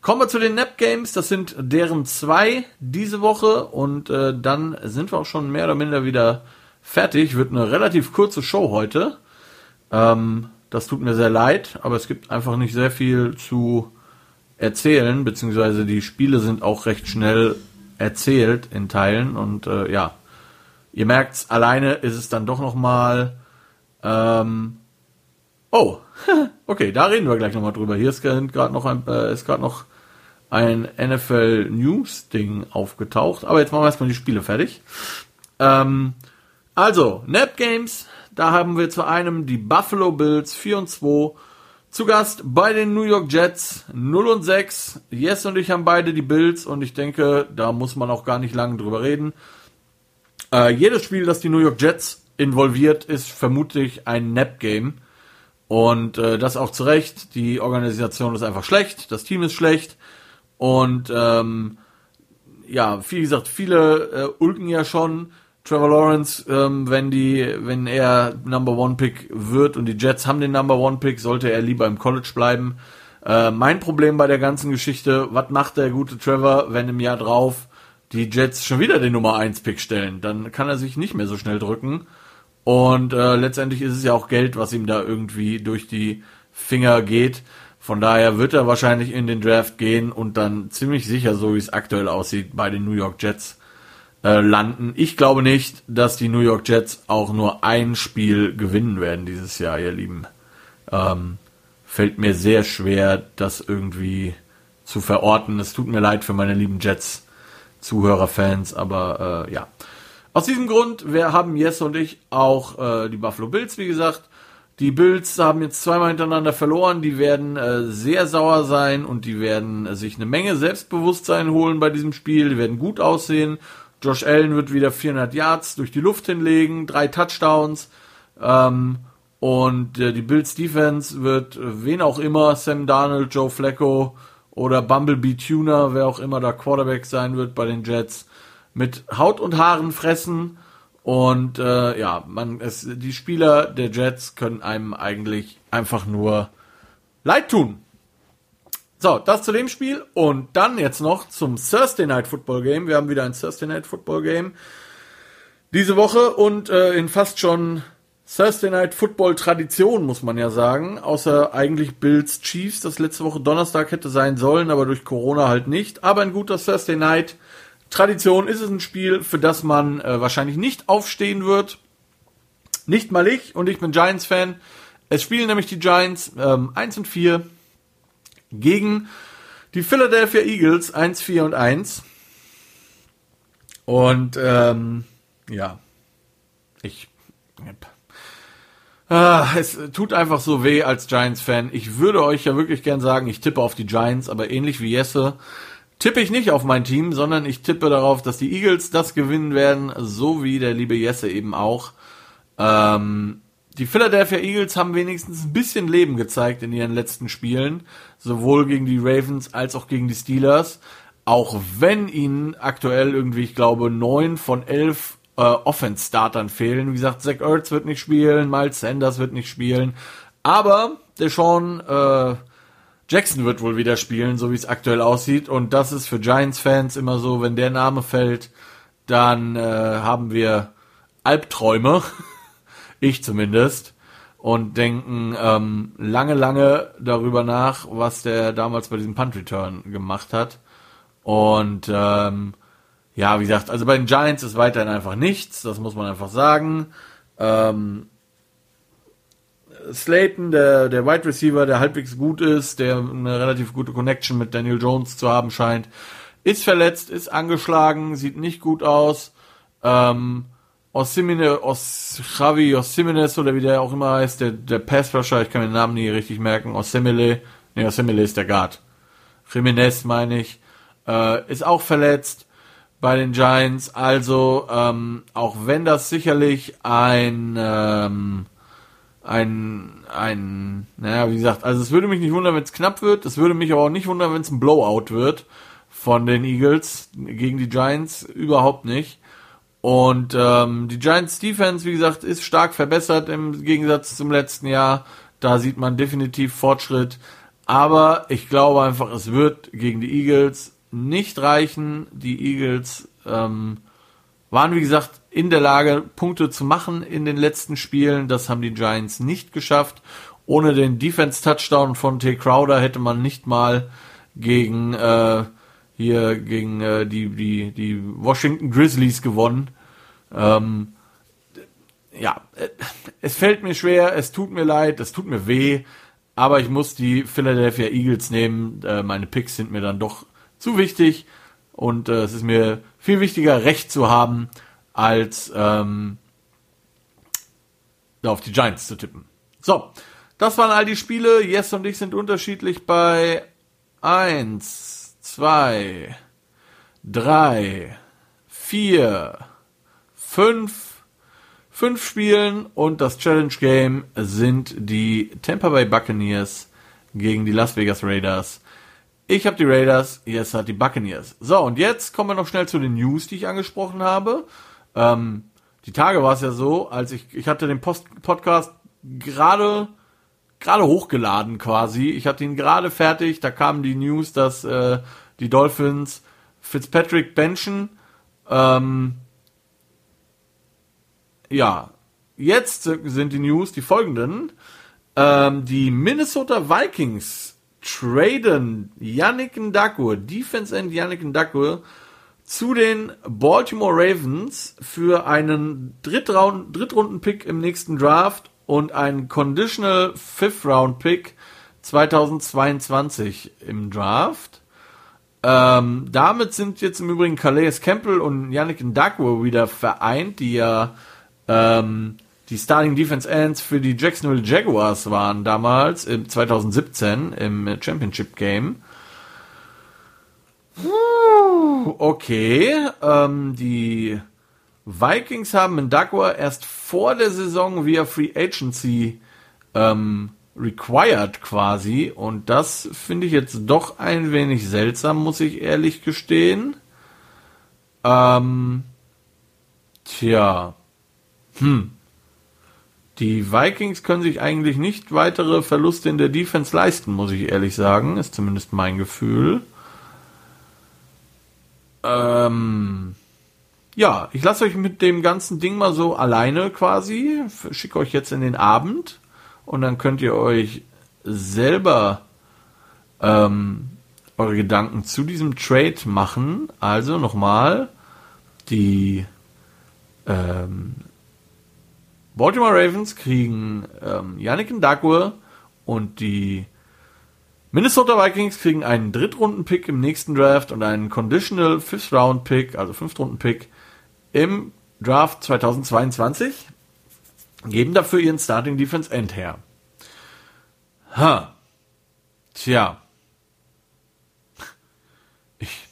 A: Kommen wir zu den Nap Games. Das sind deren zwei diese Woche und äh, dann sind wir auch schon mehr oder minder wieder fertig. Wird eine relativ kurze Show heute. Ähm, das tut mir sehr leid, aber es gibt einfach nicht sehr viel zu erzählen, beziehungsweise die Spiele sind auch recht schnell erzählt in Teilen und äh, ja, ihr merkt's, alleine ist es dann doch noch mal ähm, oh, okay, da reden wir gleich noch mal drüber. Hier ist gerade noch ein äh, ist gerade noch ein NFL News Ding aufgetaucht, aber jetzt machen wir erstmal die Spiele fertig. Ähm, also, Nap Games, da haben wir zu einem die Buffalo Bills 4 und 2 zu Gast bei den New York Jets 0 und 6. Yes und ich haben beide die Bills und ich denke, da muss man auch gar nicht lange drüber reden. Äh, jedes Spiel, das die New York Jets involviert, ist vermutlich ein Nap-Game. Und äh, das auch zu Recht. Die Organisation ist einfach schlecht, das Team ist schlecht. Und ähm, ja, wie gesagt, viele äh, ulken ja schon. Trevor Lawrence, ähm, wenn die, wenn er Number One Pick wird und die Jets haben den Number One Pick, sollte er lieber im College bleiben. Äh, mein Problem bei der ganzen Geschichte, was macht der gute Trevor, wenn im Jahr drauf die Jets schon wieder den Nummer 1 Pick stellen? Dann kann er sich nicht mehr so schnell drücken. Und äh, letztendlich ist es ja auch Geld, was ihm da irgendwie durch die Finger geht. Von daher wird er wahrscheinlich in den Draft gehen und dann ziemlich sicher, so wie es aktuell aussieht, bei den New York Jets äh, landen. Ich glaube nicht, dass die New York Jets auch nur ein Spiel gewinnen werden dieses Jahr, ihr Lieben. Ähm, fällt mir sehr schwer, das irgendwie zu verorten. Es tut mir leid für meine lieben Jets Zuhörerfans, aber äh, ja. Aus diesem Grund wir haben Jess und ich auch äh, die Buffalo Bills, wie gesagt. Die Bills haben jetzt zweimal hintereinander verloren. Die werden äh, sehr sauer sein und die werden sich eine Menge Selbstbewusstsein holen bei diesem Spiel. Die werden gut aussehen Josh Allen wird wieder 400 Yards durch die Luft hinlegen, drei Touchdowns. Ähm, und äh, die Bills Defense wird äh, wen auch immer, Sam Darnold, Joe Flacco oder Bumblebee Tuner, wer auch immer da Quarterback sein wird bei den Jets, mit Haut und Haaren fressen. Und äh, ja, man, es, die Spieler der Jets können einem eigentlich einfach nur leid tun. So, das zu dem Spiel und dann jetzt noch zum Thursday Night Football Game. Wir haben wieder ein Thursday Night Football Game diese Woche und äh, in fast schon Thursday Night Football Tradition, muss man ja sagen. Außer eigentlich Bills Chiefs, das letzte Woche Donnerstag hätte sein sollen, aber durch Corona halt nicht. Aber ein guter Thursday Night Tradition ist es ein Spiel, für das man äh, wahrscheinlich nicht aufstehen wird. Nicht mal ich und ich bin Giants Fan. Es spielen nämlich die Giants ähm, 1 und 4 gegen die Philadelphia Eagles 1, 4 und 1. Und ähm, ja, ich. Ah, es tut einfach so weh als Giants-Fan. Ich würde euch ja wirklich gern sagen, ich tippe auf die Giants, aber ähnlich wie Jesse tippe ich nicht auf mein Team, sondern ich tippe darauf, dass die Eagles das gewinnen werden, so wie der liebe Jesse eben auch. Ähm, die Philadelphia Eagles haben wenigstens ein bisschen Leben gezeigt in ihren letzten Spielen, sowohl gegen die Ravens als auch gegen die Steelers. Auch wenn ihnen aktuell irgendwie, ich glaube, neun von elf äh, Offense-Startern fehlen. Wie gesagt, Zach Ertz wird nicht spielen, Miles Sanders wird nicht spielen. Aber der Sean äh, Jackson wird wohl wieder spielen, so wie es aktuell aussieht. Und das ist für Giants-Fans immer so, wenn der Name fällt, dann äh, haben wir Albträume. ich zumindest, und denken ähm, lange, lange darüber nach, was der damals bei diesem Punt Return gemacht hat. Und ähm, ja, wie gesagt, also bei den Giants ist weiterhin einfach nichts, das muss man einfach sagen. Ähm, Slayton, der, der Wide Receiver, der halbwegs gut ist, der eine relativ gute Connection mit Daniel Jones zu haben scheint, ist verletzt, ist angeschlagen, sieht nicht gut aus. Ähm, Osimine, Os, Javi Osimines oder wie der auch immer heißt, der, der Passrusher, ich kann mir den Namen nie richtig merken, Osimile, ne, Osimile ist der Guard. Jimenez meine ich, äh, ist auch verletzt bei den Giants, also ähm, auch wenn das sicherlich ein ähm, ein ein naja wie gesagt also es würde mich nicht wundern wenn es knapp wird es würde mich aber auch nicht wundern wenn es ein Blowout wird von den Eagles gegen die Giants überhaupt nicht und ähm, die Giants Defense, wie gesagt, ist stark verbessert im Gegensatz zum letzten Jahr. Da sieht man definitiv Fortschritt. Aber ich glaube einfach, es wird gegen die Eagles nicht reichen. Die Eagles ähm, waren, wie gesagt, in der Lage, Punkte zu machen in den letzten Spielen. Das haben die Giants nicht geschafft. Ohne den Defense-Touchdown von T. Crowder hätte man nicht mal gegen äh, hier gegen äh, die, die, die Washington Grizzlies gewonnen. Ähm, ja, äh, es fällt mir schwer, es tut mir leid, es tut mir weh, aber ich muss die Philadelphia Eagles nehmen. Äh, meine Picks sind mir dann doch zu wichtig und äh, es ist mir viel wichtiger, Recht zu haben, als ähm, auf die Giants zu tippen. So, das waren all die Spiele. Yes und ich sind unterschiedlich bei eins, zwei, drei, vier, fünf, fünf Spielen und das Challenge Game sind die Tampa Bay Buccaneers gegen die Las Vegas Raiders. Ich habe die Raiders, Yes hat die Buccaneers. So, und jetzt kommen wir noch schnell zu den News, die ich angesprochen habe. Ähm, die Tage war es ja so, als ich, ich hatte den Post Podcast gerade gerade hochgeladen quasi. Ich hatte ihn gerade fertig. Da kamen die News, dass äh, die Dolphins Fitzpatrick benchen. Ähm, ja, jetzt sind die News die folgenden. Ähm, die Minnesota Vikings traden Yannick Ndakwe, Defense End Yannick Ndakwe, zu den Baltimore Ravens für einen Drittrunden-Pick im nächsten Draft und einen Conditional Fifth Round Pick 2022 im Draft. Ähm, damit sind jetzt im Übrigen Calais Campbell und Yannick Ndakwe wieder vereint, die ja ähm, die Starting Defense Ends für die Jacksonville Jaguars waren damals, im 2017 im Championship Game. Okay, ähm, die Vikings haben Ndakwa erst vor der Saison via Free Agency ähm, required quasi und das finde ich jetzt doch ein wenig seltsam, muss ich ehrlich gestehen. Ähm, tja, hm. Die Vikings können sich eigentlich nicht weitere Verluste in der Defense leisten, muss ich ehrlich sagen. Ist zumindest mein Gefühl. Ähm, ja, ich lasse euch mit dem ganzen Ding mal so alleine quasi. Schicke euch jetzt in den Abend und dann könnt ihr euch selber ähm, eure Gedanken zu diesem Trade machen. Also nochmal die ähm, Baltimore Ravens kriegen ähm, Yannick Ndakwe und die Minnesota Vikings kriegen einen Drittrunden-Pick im nächsten Draft und einen Conditional Fifth-Round-Pick, also Fünftrunden-Pick im Draft 2022. Geben dafür ihren Starting Defense End her. Ha. Tja. Ich,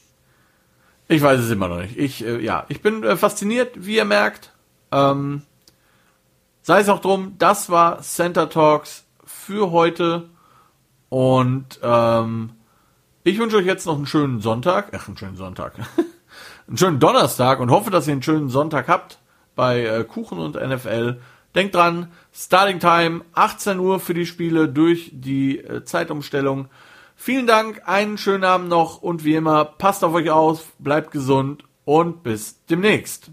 A: ich weiß es immer noch nicht. Ich, äh, ja, ich bin äh, fasziniert, wie ihr merkt. Ähm, Sei es auch drum, das war Center Talks für heute. Und ähm, ich wünsche euch jetzt noch einen schönen Sonntag. Ach, einen schönen Sonntag. einen schönen Donnerstag und hoffe, dass ihr einen schönen Sonntag habt bei äh, Kuchen und NFL. Denkt dran, Starting Time 18 Uhr für die Spiele durch die äh, Zeitumstellung. Vielen Dank, einen schönen Abend noch und wie immer, passt auf euch auf, bleibt gesund und bis demnächst.